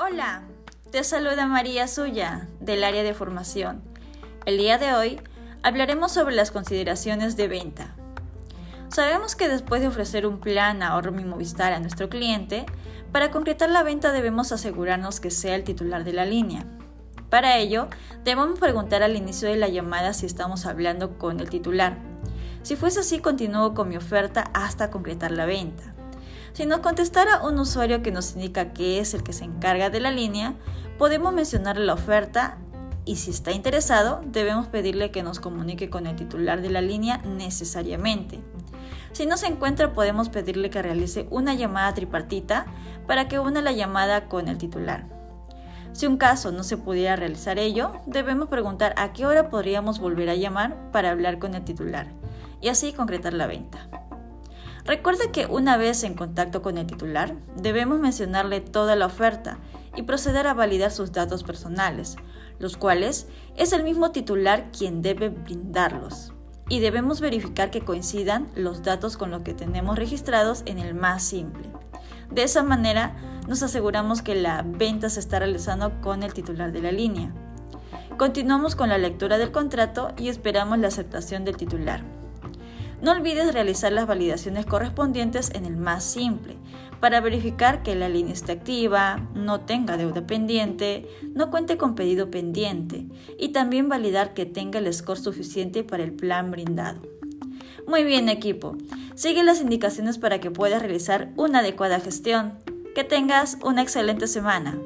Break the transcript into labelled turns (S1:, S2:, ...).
S1: Hola, te saluda María Suya del área de formación. El día de hoy hablaremos sobre las consideraciones de venta. Sabemos que después de ofrecer un plan ahorro mi Movistar a nuestro cliente, para concretar la venta debemos asegurarnos que sea el titular de la línea. Para ello, debemos preguntar al inicio de la llamada si estamos hablando con el titular. Si fuese así, continúo con mi oferta hasta concretar la venta. Si nos contestara un usuario que nos indica que es el que se encarga de la línea, podemos mencionarle la oferta y si está interesado, debemos pedirle que nos comunique con el titular de la línea necesariamente. Si no se encuentra, podemos pedirle que realice una llamada tripartita para que una la llamada con el titular. Si un caso no se pudiera realizar ello, debemos preguntar a qué hora podríamos volver a llamar para hablar con el titular y así concretar la venta. Recuerde que una vez en contacto con el titular, debemos mencionarle toda la oferta y proceder a validar sus datos personales, los cuales es el mismo titular quien debe brindarlos. Y debemos verificar que coincidan los datos con los que tenemos registrados en el más simple. De esa manera nos aseguramos que la venta se está realizando con el titular de la línea. Continuamos con la lectura del contrato y esperamos la aceptación del titular. No olvides realizar las validaciones correspondientes en el más simple para verificar que la línea esté activa, no tenga deuda pendiente, no cuente con pedido pendiente y también validar que tenga el score suficiente para el plan brindado. Muy bien equipo, sigue las indicaciones para que puedas realizar una adecuada gestión. Que tengas una excelente semana.